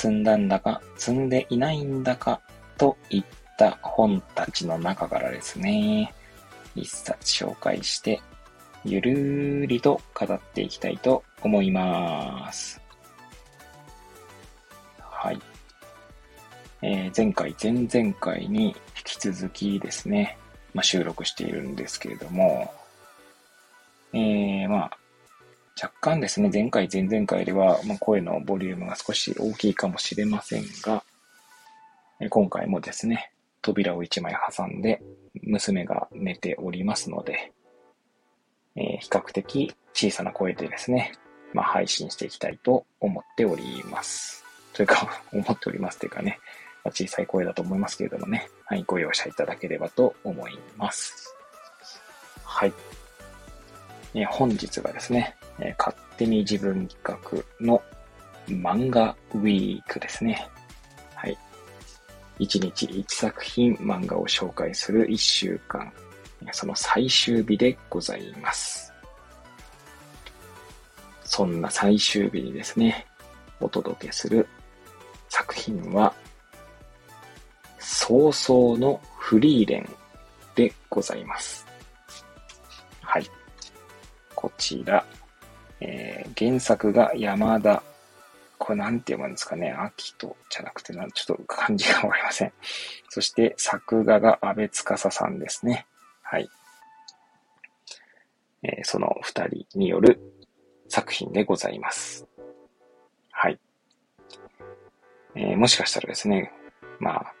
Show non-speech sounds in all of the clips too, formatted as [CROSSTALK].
積んだんだか積んでいないんだかといった本たちの中からですね、一冊紹介して、ゆるーりと語っていきたいと思います。はい。えー、前回、前々回に引き続きですね、まあ、収録しているんですけれども、えー、まあ、若干ですね、前回、前々回では、まあ、声のボリュームが少し大きいかもしれませんが、今回もですね、扉を1枚挟んで、娘が寝ておりますので、えー、比較的小さな声でですね、まあ、配信していきたいと思っております。というか、[LAUGHS] 思っておりますというかねま、小さい声だと思いますけれどもね、はい、ご容赦いただければと思います。はい。え本日がですね、勝手に自分企画の漫画ウィークですね。はい。1日1作品漫画を紹介する1週間、その最終日でございます。そんな最終日にですね、お届けする作品は、早々のフリーレンでございます。はい。こちら、えー、原作が山田、これなんて読むんですかね、秋とじゃなくてな、ちょっと漢字がわかりません。そして作画が安倍司さんですね。はい。えー、その二人による作品でございます。はい。えー、もしかしたらですね、まあ、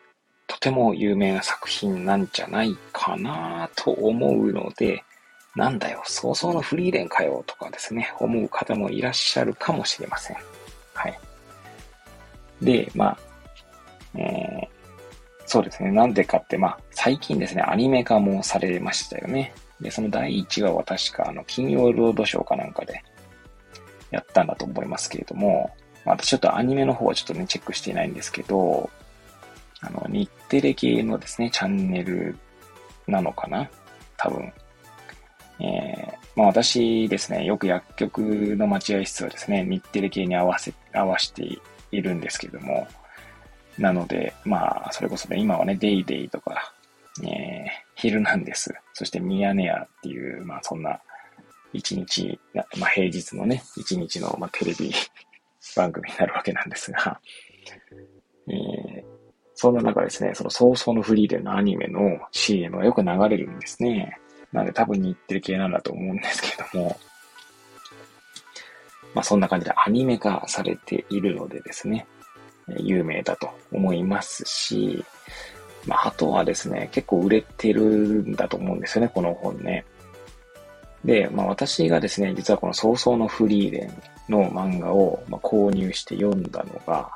とても有名な作品なんじゃないかなと思うので、なんだよ、早々のフリーレンかよとかですね、思う方もいらっしゃるかもしれません。はい。で、まあ、えー、そうですね、なんでかって、まあ、最近ですね、アニメ化もされましたよね。で、その第1話は確か、あの、金曜ロードショーかなんかでやったんだと思いますけれども、まあ、私ちょっとアニメの方はちょっとね、チェックしていないんですけど、あの、日テレ系のですね、チャンネルなのかな多分。えー、まあ私ですね、よく薬局の待合室はですね、日テレ系に合わせ、合わせているんですけども、なので、まあ、それこそね、今はね、デイデイとか、えー、ヒルナンデス、そしてミヤネ屋っていう、まあそんな、一日、まあ平日のね、一日の、まあ、テレビ [LAUGHS] 番組になるわけなんですが、えー、そんな中ですね、その早々のフリーレンのアニメの CM がよく流れるんですね。なんで多分日テレ系なんだと思うんですけども、まあそんな感じでアニメ化されているのでですね、有名だと思いますし、まああとはですね、結構売れてるんだと思うんですよね、この本ね。で、まあ私がですね、実はこの早々のフリーレンの漫画をま購入して読んだのが、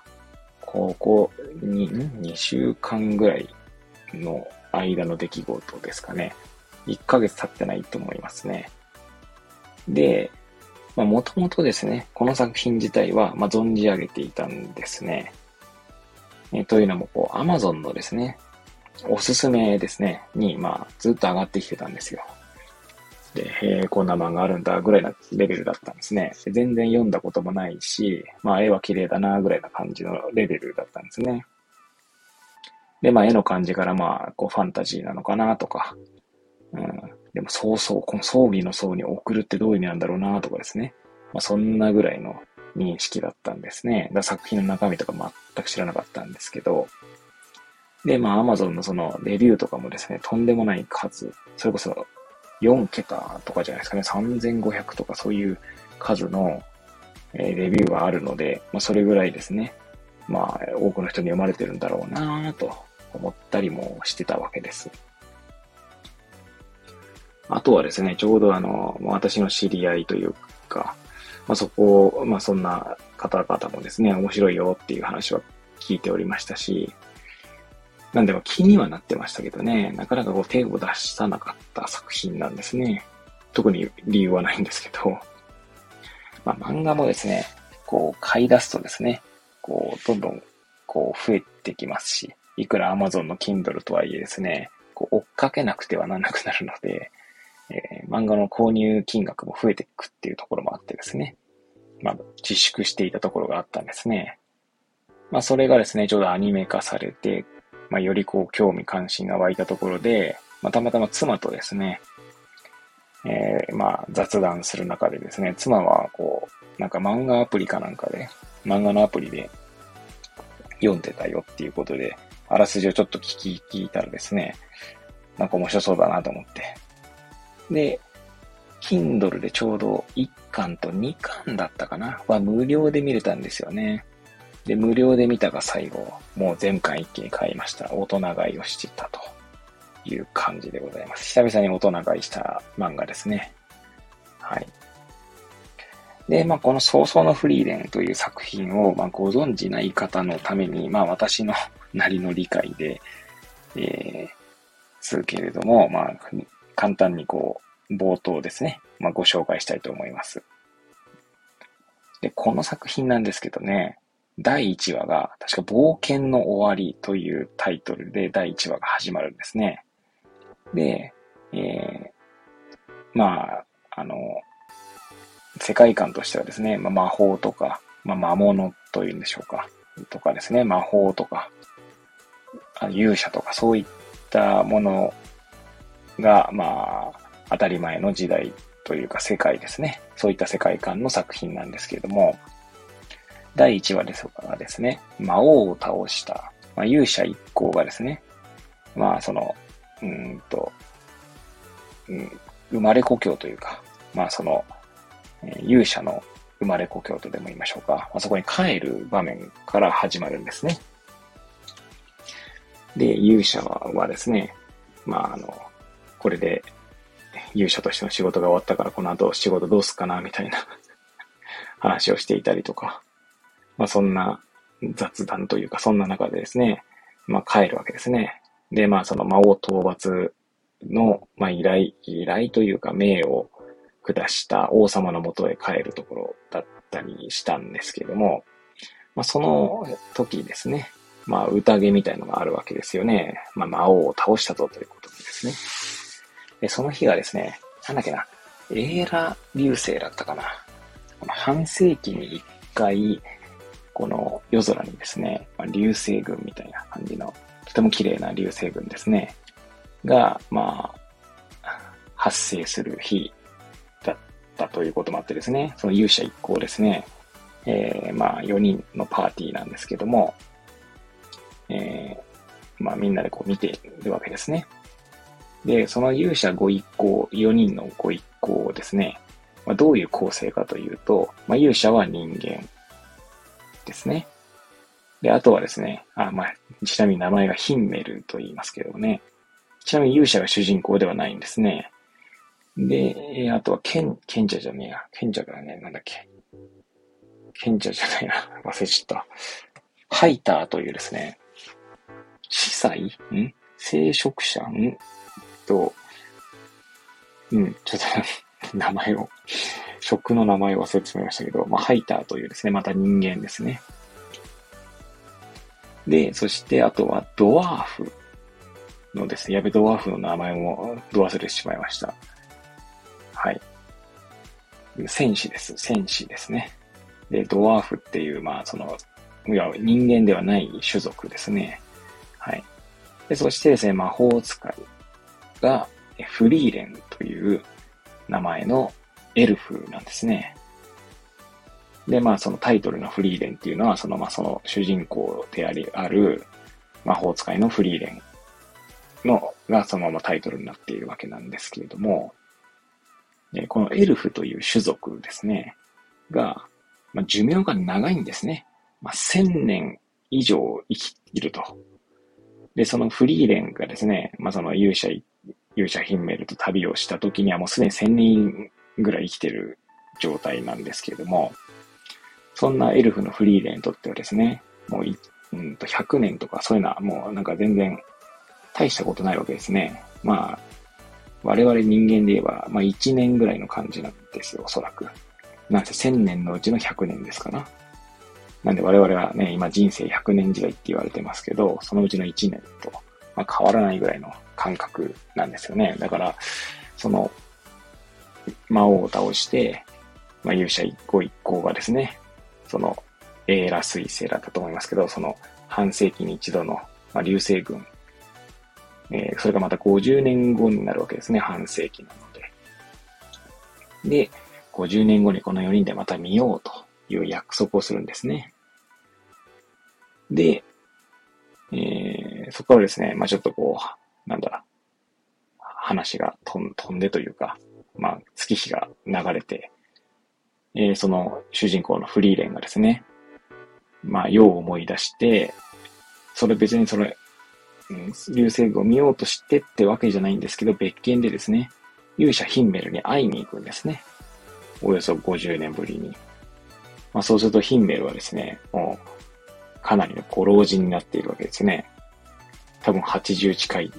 ここに、2週間ぐらいの間の出来事ですかね。1ヶ月経ってないと思いますね。で、まあ、もともとですね、この作品自体は、まあ、存じ上げていたんですね。えというのも、こう、Amazon のですね、おすすめですね、に、まあ、ずっと上がってきてたんですよ。で、へえ、こんな漫画あるんだ、ぐらいなレベルだったんですね。全然読んだこともないし、まあ、絵は綺麗だな、ぐらいな感じのレベルだったんですね。で、まあ、絵の感じからまあ、こう、ファンタジーなのかな、とか。うん。でも、そうそう、この葬儀の葬に送るってどういう意味なんだろうな、とかですね。まあ、そんなぐらいの認識だったんですね。だ作品の中身とか全く知らなかったんですけど。で、まあ、アマゾンのそのレビューとかもですね、とんでもない数、それこそ4桁とかじゃないですかね、3500とかそういう数の、えレビューがあるので、まあ、それぐらいですね、まあ、多くの人に読まれてるんだろうなと思ったりもしてたわけです。あとはですね、ちょうどあの、私の知り合いというか、まあ、そこを、まあ、そんな方々もですね、面白いよっていう話は聞いておりましたし、なんでも気にはなってましたけどね、なかなかこう手を出さなかった作品なんですね。特に理由はないんですけど、まあ、漫画もですね、こう買い出すとですね、こうどんどんこう増えてきますし、いくら Amazon の Kindle とはいえですね、こう追っかけなくてはならなくなるので、えー、漫画の購入金額も増えていくっていうところもあってですね、まあ、自粛していたところがあったんですね。まあ、それがですね、ちょうどアニメ化されて、まあ、よりこう、興味関心が湧いたところで、まあ、たまたま妻とですね、えー、まあ、雑談する中でですね、妻はこう、なんか漫画アプリかなんかで、漫画のアプリで読んでたよっていうことで、あらすじをちょっと聞き、聞いたらですね、なんか面白そうだなと思って。で、Kindle でちょうど1巻と2巻だったかなは無料で見れたんですよね。で、無料で見たが最後、もう全巻一気に買いました。大人買いをしてたという感じでございます。久々に大人買いした漫画ですね。はい。で、まあ、この早々のフリーレンという作品を、まあ、ご存知ない方のために、まあ、私のなりの理解で、えー、するけれども、まあ、簡単にこう、冒頭ですね、まあ、ご紹介したいと思います。で、この作品なんですけどね、第1話が、確か冒険の終わりというタイトルで第1話が始まるんですね。で、えー、まあ、あの、世界観としてはですね、まあ、魔法とか、まあ、魔物というんでしょうか、とかですね、魔法とか、勇者とかそういったものが、まあ、当たり前の時代というか世界ですね。そういった世界観の作品なんですけれども、第1話ですがですね、魔王を倒した、まあ、勇者一行がですね、まあその、うんと、うん、生まれ故郷というか、まあその、勇者の生まれ故郷とでも言いましょうか、まあ、そこに帰る場面から始まるんですね。で、勇者はですね、まああの、これで勇者としての仕事が終わったからこの後仕事どうすっかな、みたいな [LAUGHS] 話をしていたりとか、まあそんな雑談というか、そんな中でですね、まあ帰るわけですね。で、まあその魔王討伐の、まあ依頼、依頼というか命を下した王様のもとへ帰るところだったりしたんですけども、まあその時ですね、まあ宴みたいのがあるわけですよね。まあ魔王を倒したぞということですね。で、その日がですね、なんだっけな、エーラ流星だったかな。この半世紀に一回、この夜空にですね、まあ、流星群みたいな感じの、とても綺麗な流星群ですね、が、まあ、発生する日だったということもあってですね、その勇者一行ですね、えー、まあ、4人のパーティーなんですけども、えー、まあ、みんなでこう見ているわけですね。で、その勇者ご一行、4人のご一行ですね、まあ、どういう構成かというと、まあ、勇者は人間ですね。で、あとはですね、あ、まあ、ちなみに名前がヒンメルと言いますけどね。ちなみに勇者が主人公ではないんですね。で、あとは、賢、賢者じゃねえや。賢者からね、なんだっけ。賢者じゃないな。[LAUGHS] 忘れちゃった。ハイターというですね、司祭？ん？聖職者？ん？と、うん、ちょっと [LAUGHS] 名前を職の名前を忘れてしまいましたけど、まあ、ハイターというですね、また人間ですね。で、そしてあとはドワーフのですね、やべ、ドワーフの名前もど忘れてしまいました。はい。戦士です。戦士ですね。で、ドワーフっていう、まあ、その、いや、人間ではない種族ですね。はい。で、そしてですね、魔法使いが、フリーレンという名前のエルフなんですね。で、まあそのタイトルのフリーレンっていうのは、そのまあその主人公であ、る魔法使いのフリーレンのがそのままタイトルになっているわけなんですけれども、このエルフという種族ですね、が、まあ、寿命が長いんですね。まあ、1000年以上生きると。で、そのフリーレンがですね、まあ、その勇者一、勇者ヒンメルと旅をした時にはもうすでに1000年ぐらい生きてる状態なんですけれども、そんなエルフのフリーレンにとってはですね、もうい、うんと100年とかそういうのはもうなんか全然大したことないわけですね。まあ、我々人間で言えば、まあ1年ぐらいの感じなんですよ、おそらく。なんせ1000年のうちの100年ですかな。なんで我々はね、今人生100年時代って言われてますけど、そのうちの1年と、まあ、変わらないぐらいの感覚なんですよね。だから、その、魔王を倒して、まあ、勇者一行一行がですね、その、エーラ彗星だったと思いますけど、その半世紀に一度の、まあ、流星群、えー、それがまた50年後になるわけですね、半世紀なので。で、50年後にこの4人でまた見ようという約束をするんですね。で、えー、そこからですね、まあちょっとこう、なんだ話が飛んでというか、まあ月日が流れて、えー、その主人公のフリーレンがですね、まあ世を思い出して、それ別にそれ、うん、流星群を見ようとしてってわけじゃないんですけど、別件でですね、勇者ヒンメルに会いに行くんですね。およそ50年ぶりに。まあそうするとヒンメルはですね、もうかなりのご老人になっているわけですね。多分80近い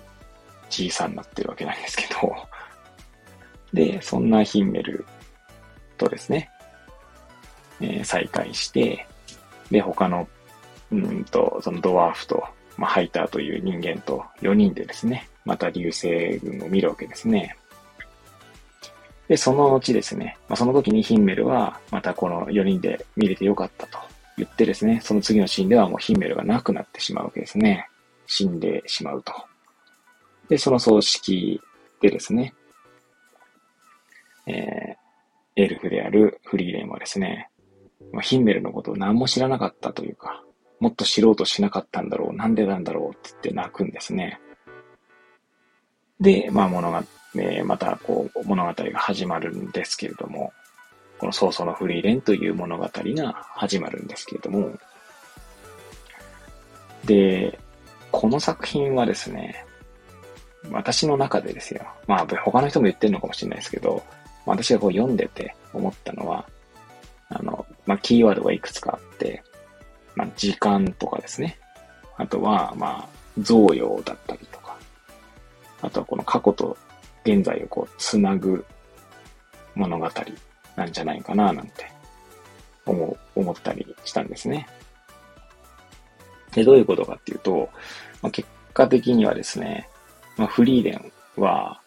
じいさんになってるわけなんですけど。で、そんなヒンメルとですね、えー、再会して、で、他の、うんと、そのドワーフと、まあ、ハイターという人間と4人でですね、また流星群を見るわけですね。で、そのうちですね、まあ、その時にヒンメルは、またこの4人で見れてよかったと言ってですね、その次のシーンではもうヒンメルがなくなってしまうわけですね。死んでしまうと。で、その葬式でですね、えー、エルフであるフリーレンはですね、まあ、ヒンメルのことを何も知らなかったというか、もっと知ろうとしなかったんだろう、なんでなんだろうって言って泣くんですね。で、まあ物が、えー、またこう物語が始まるんですけれども、この曹操のフリーレンという物語が始まるんですけれども、で、この作品はですね、私の中でですよ。まあ、他の人も言ってるのかもしれないですけど、私がこう読んでて思ったのは、あの、まあ、キーワードがいくつかあって、まあ、時間とかですね。あとは、まあ、贈与だったりとか。あとはこの過去と現在をこう、つなぐ物語なんじゃないかななんて思、思ったりしたんですね。で、どういうことかっていうと、まあ、結果的にはですね、まあ、フリーレンは、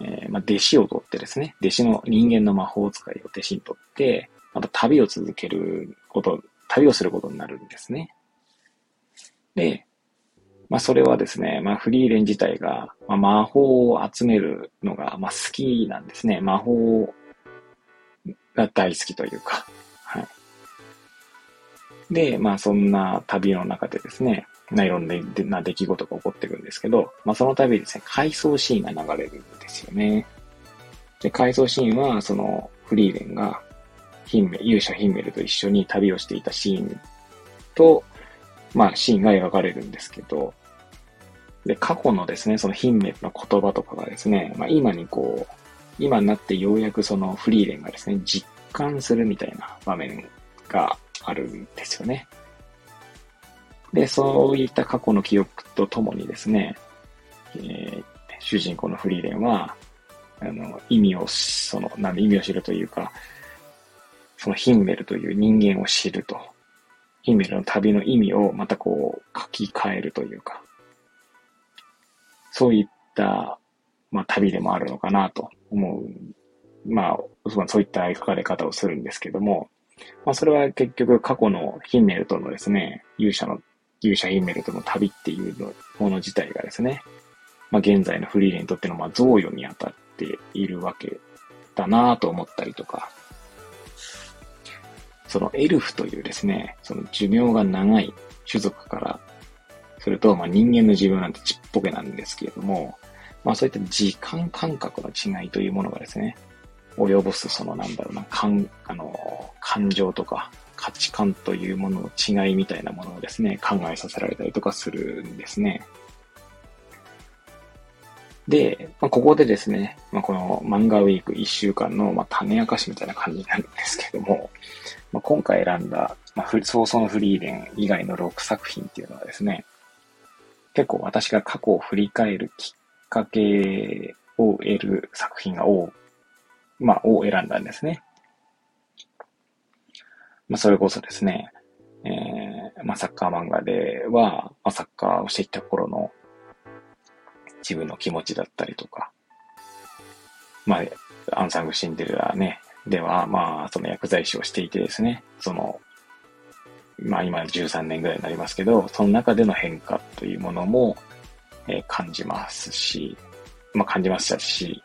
えー、まあ、弟子を取ってですね、弟子の人間の魔法使いを弟子に取って、また旅を続けること、旅をすることになるんですね。で、まあそれはですね、まあフリーレン自体が、まあ、魔法を集めるのが、まあ、好きなんですね。魔法が大好きというか、はい。で、まあそんな旅の中でですね、まあ、いろんな出来事が起こっていくんですけど、まあその度ですね、回想シーンが流れるんですよね。で、回想シーンは、そのフリーレンが、ヒンメル、勇者ヒンメルと一緒に旅をしていたシーンと、まあシーンが描かれるんですけど、で、過去のですね、そのヒンメルの言葉とかがですね、まあ今にこう、今になってようやくそのフリーレンがですね、実感するみたいな場面があるんですよね。で、そういった過去の記憶とともにですね、えー、主人公のフリーレンは、あの、意味を、その、なんで意味を知るというか、そのヒンメルという人間を知ると。ヒンメルの旅の意味をまたこう書き換えるというか、そういったまあ、旅でもあるのかなと思う。まあ、そういった描かれ方をするんですけども、まあ、それは結局過去のヒンメルとのですね、勇者の、勇者ヒンメルとの旅っていうもの自体がですね、まあ、現在のフリーレンにとっての、まあ、贈与に当たっているわけだなと思ったりとか、そのエルフというですね、その寿命が長い種族からすると、まあ、人間の自分なんてちっぽけなんですけれども、まあそういった時間感覚の違いというものがですね、及ぼすそのなんだろうな、感、あの、感情とか価値観というものの違いみたいなものをですね、考えさせられたりとかするんですね。で、まあ、ここでですね、まあ、この漫画ウィーク1週間の、まあ、種明かしみたいな感じになるんですけども、まあ、今回選んだ、まあ、早々のフリーレン以外の6作品っていうのはですね、結構私が過去を振り返るきっかけを得る作品が多、まあ、を選んだんですね。まあ、それこそですね、えー、まあ、サッカー漫画では、まあ、サッカーをしていた頃の自分の気持ちだったりとか、まあ、アンサングシンデレラね、では、まあ、その薬剤師をしていてですね、その、まあ今13年ぐらいになりますけど、その中での変化というものも、えー、感じますし、まあ感じましたし、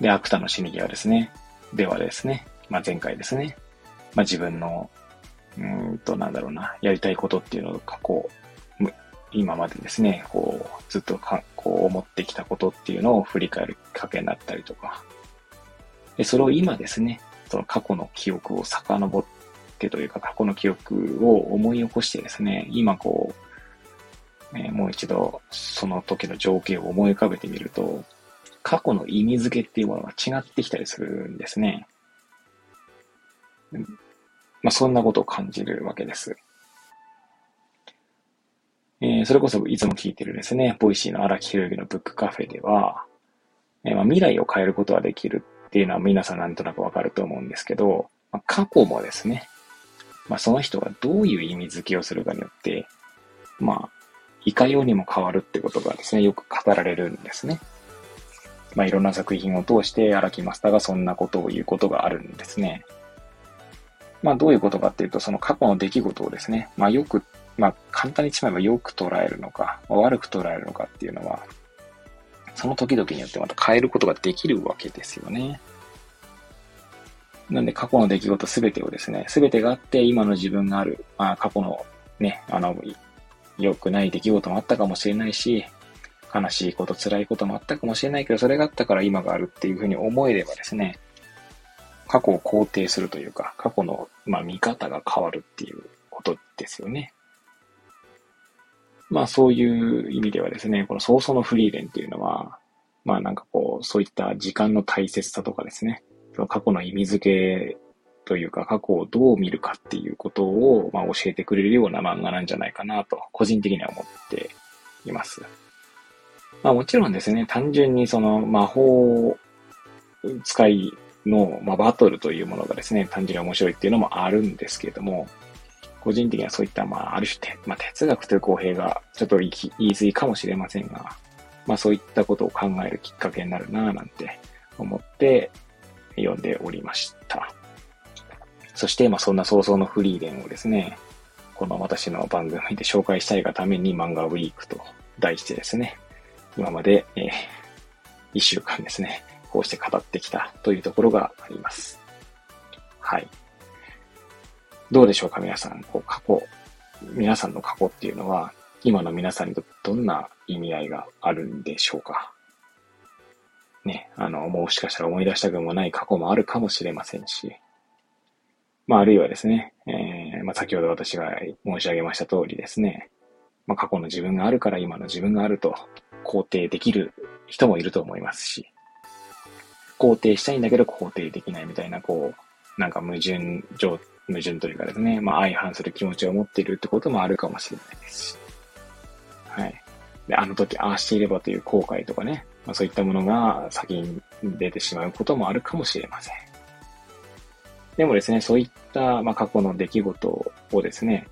で、アクタの死に際ですね、ではですね、まあ前回ですね、まあ自分の、うんと、なんだろうな、やりたいことっていうのを過去、今までですね、こう、ずっとか、こう思ってきたことっていうのを振り返るきっかけになったりとか、で、それを今ですね、その過去の記憶を遡ってというか、過去の記憶を思い起こしてですね、今こう、えー、もう一度その時の情景を思い浮かべてみると、過去の意味付けっていうものが違ってきたりするんですね。まあ、そんなことを感じるわけです。えー、それこそいつも聞いてるですね、 Voicy の荒木宏之のブックカフェでは、えー、まあ、未来を変えることはできるっていうのは皆さんなんとなくわかると思うんですけど、まあ、過去もですね、まあ、その人がどういう意味付けをするかによって、まあ、いかようにも変わるってことがですね、よく語られるんですね。まあ、いろんな作品を通して荒木マスターがそんなことを言うことがあるんですね。まあ、どういうことかっていうと、その過去の出来事をですね、まあ、よくまあ、簡単にしまえばよく捉えるのか、悪く捉えるのかっていうのは、その時々によってまた変えることができるわけですよね。なんで過去の出来事すべてをですね、すべてがあって今の自分がある、まあ過去のね、あの、良くない出来事もあったかもしれないし、悲しいこと、辛いこともあったかもしれないけど、それがあったから今があるっていうふうに思えればですね、過去を肯定するというか、過去の、まあ、見方が変わるっていうことですよね。まあそういう意味ではですね、この早々のフリーレンっていうのは、まあなんかこう、そういった時間の大切さとかですね、その過去の意味付けというか、過去をどう見るかっていうことを、まあ、教えてくれるような漫画なんじゃないかなと、個人的には思っています。まあもちろんですね、単純にその魔法を使いの、まあ、バトルというものがですね、単純に面白いっていうのもあるんですけれども、個人的にはそういった、まあ、ある種まあ、哲学という公平がちょっと言い過ぎかもしれませんが、まあ、そういったことを考えるきっかけになるなぁなんて思って読んでおりました。そして、まあ、そんな早々のフリーレンをですね、この私の番組で紹介したいがために漫画ウィークと題してですね、今まで、えー、一週間ですね、こうして語ってきたというところがあります。はい。どうでしょうか皆さん、こう過去、皆さんの過去っていうのは、今の皆さんにとってどんな意味合いがあるんでしょうか。ね、あの、もしかしたら思い出したくもない過去もあるかもしれませんし、まあ、あるいはですね、えー、まあ、先ほど私が申し上げました通りですね、まあ、過去の自分があるから今の自分があると肯定できる人もいると思いますし、肯定したいんだけど肯定できないみたいな、こう、なんか矛盾状矛盾というかですね、まあ相反する気持ちを持っているってこともあるかもしれないですし。はい。で、あの時ああしていればという後悔とかね、まあ、そういったものが先に出てしまうこともあるかもしれません。でもですね、そういった、まあ、過去の出来事をですね、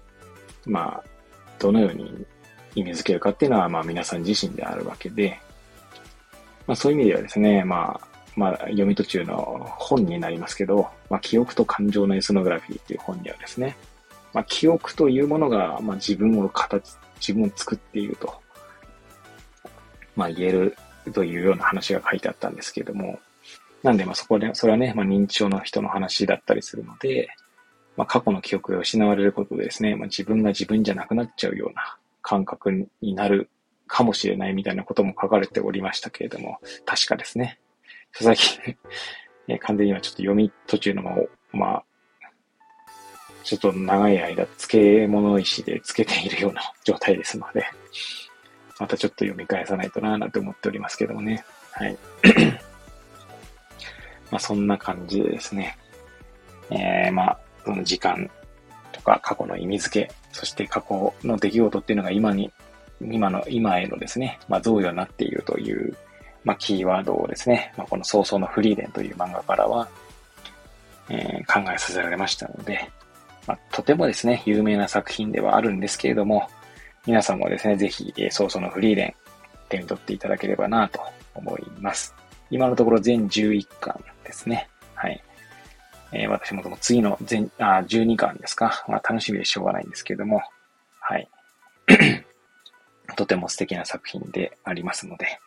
まあ、どのように意味づけるかっていうのは、まあ皆さん自身であるわけで、まあそういう意味ではですね、まあ、まあ、読み途中の本になりますけど、まあ、記憶と感情のエスノグラフィーっていう本にはですね、まあ、記憶というものが、まあ、自分を形、自分を作っていると、まあ、言えるというような話が書いてあったんですけれども、なんで、まあ、そこで、それはね、まあ、認知症の人の話だったりするので、まあ、過去の記憶が失われることでですね、まあ、自分が自分じゃなくなっちゃうような感覚になるかもしれないみたいなことも書かれておりましたけれども、確かですね。最近 [LAUGHS] え完全にはちょっと読み途中のまま、まあ、ちょっと長い間、漬物石で漬けているような [LAUGHS] 状態ですので、またちょっと読み返さないとなぁなんて思っておりますけどもね。はい。[COUGHS] まあそんな感じでですね。えー、まあ、その時間とか過去の意味付け、そして過去の出来事っていうのが今に、今の、今へのですね、まあ贈与になっているという、まあキーワードをですね、まあこの早々のフリーレンという漫画からは、えー、考えさせられましたので、まあ、とてもですね、有名な作品ではあるんですけれども、皆さんもですね、ぜひ、えー、早々のフリーレン、手に取っていただければなと思います。今のところ全11巻ですね。はい。えー、私もその次の全、あ、12巻ですか。まあ、楽しみでしょうがないんですけれども、はい。[CLEARS THROAT] とても素敵な作品でありますので、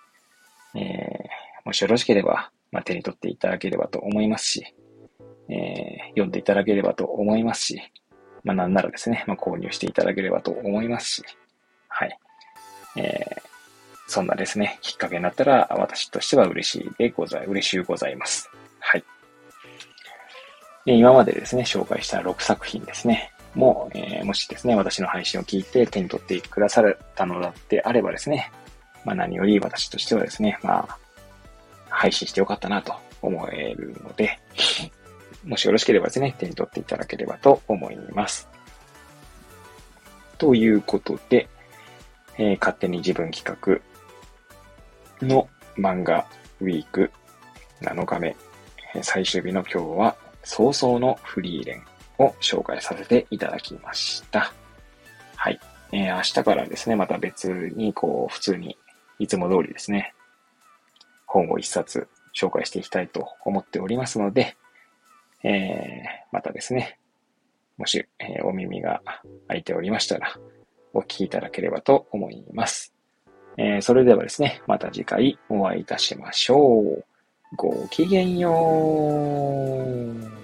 えー、もしよろしければ、まあ、手に取っていただければと思いますし、えー、読んでいただければと思いますし、まあ、なんならですね、まあ、購入していただければと思いますし、はい。えー、そんなですね、きっかけになったら、私としては嬉しいでござい、嬉しゅうございます。はい。で今までですね、紹介した6作品ですね、も、えー、もしですね、私の配信を聞いて手に取ってくださったのだってあればですね、まあ何より私としてはですね、まあ、配信してよかったなと思えるので、もしよろしければですね、手に取っていただければと思います。ということで、えー、勝手に自分企画の漫画ウィーク7日目、最終日の今日は早々のフリーレンを紹介させていただきました。はい。えー、明日からですね、また別にこう、普通にいつも通りですね、本を一冊紹介していきたいと思っておりますので、えー、またですね、もし、えー、お耳が開いておりましたら、お聞きいただければと思います。えー、それではですね、また次回お会いいたしましょう。ごきげんよう。